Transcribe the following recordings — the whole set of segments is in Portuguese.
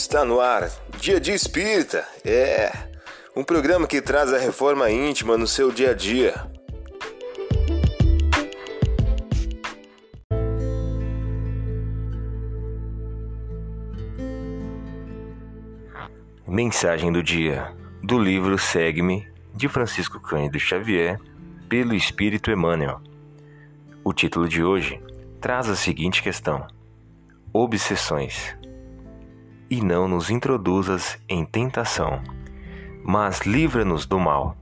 Está no ar, Dia de Espírita. É um programa que traz a reforma íntima no seu dia a dia. Mensagem do dia do livro Segue-me de Francisco Cândido Xavier pelo Espírito Emmanuel. O título de hoje traz a seguinte questão: Obsessões e não nos introduzas em tentação, mas livra-nos do mal.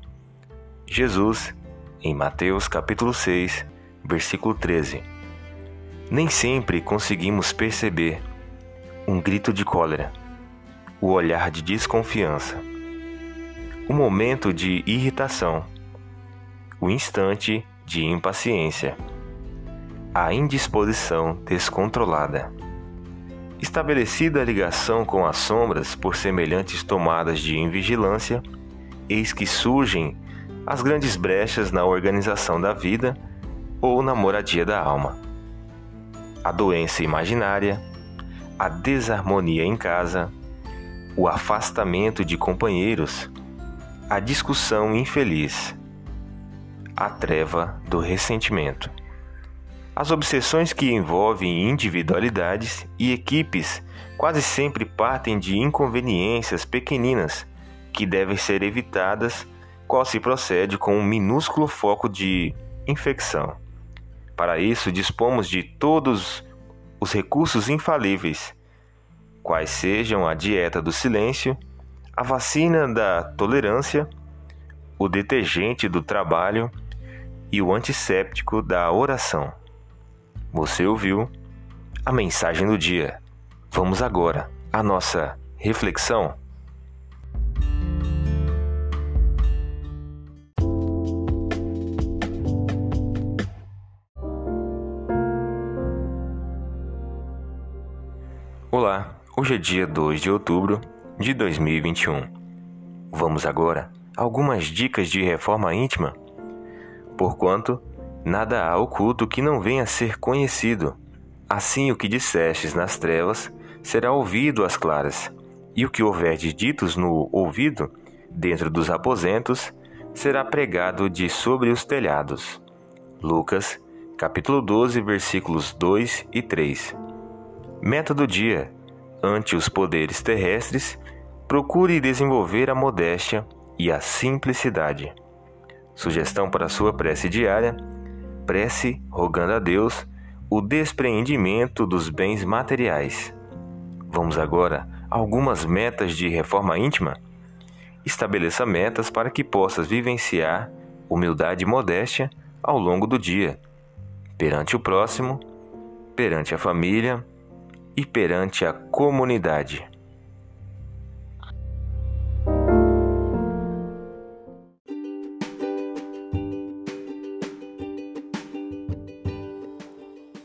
Jesus, em Mateus capítulo 6, versículo 13. Nem sempre conseguimos perceber um grito de cólera, o olhar de desconfiança, o momento de irritação, o instante de impaciência, a indisposição descontrolada. Estabelecida a ligação com as sombras por semelhantes tomadas de invigilância, eis que surgem as grandes brechas na organização da vida ou na moradia da alma. A doença imaginária, a desarmonia em casa, o afastamento de companheiros, a discussão infeliz, a treva do ressentimento. As obsessões que envolvem individualidades e equipes quase sempre partem de inconveniências pequeninas que devem ser evitadas qual se procede com um minúsculo foco de infecção. Para isso, dispomos de todos os recursos infalíveis, quais sejam a dieta do silêncio, a vacina da tolerância, o detergente do trabalho e o antisséptico da oração. Você ouviu a mensagem do dia. Vamos agora à nossa reflexão. Olá, hoje é dia 2 de outubro de 2021. Vamos agora a algumas dicas de reforma íntima. Porquanto Nada há oculto que não venha a ser conhecido. Assim o que dissestes nas trevas será ouvido às claras, e o que houver de ditos no ouvido, dentro dos aposentos, será pregado de sobre os telhados. Lucas, capítulo 12, versículos 2 e 3. Meta do dia: ante os poderes terrestres, procure desenvolver a modéstia e a simplicidade. Sugestão para sua prece diária prece rogando a Deus o despreendimento dos bens materiais. Vamos agora a algumas metas de reforma íntima? Estabeleça metas para que possas vivenciar humildade e modéstia ao longo do dia, perante o próximo, perante a família e perante a comunidade.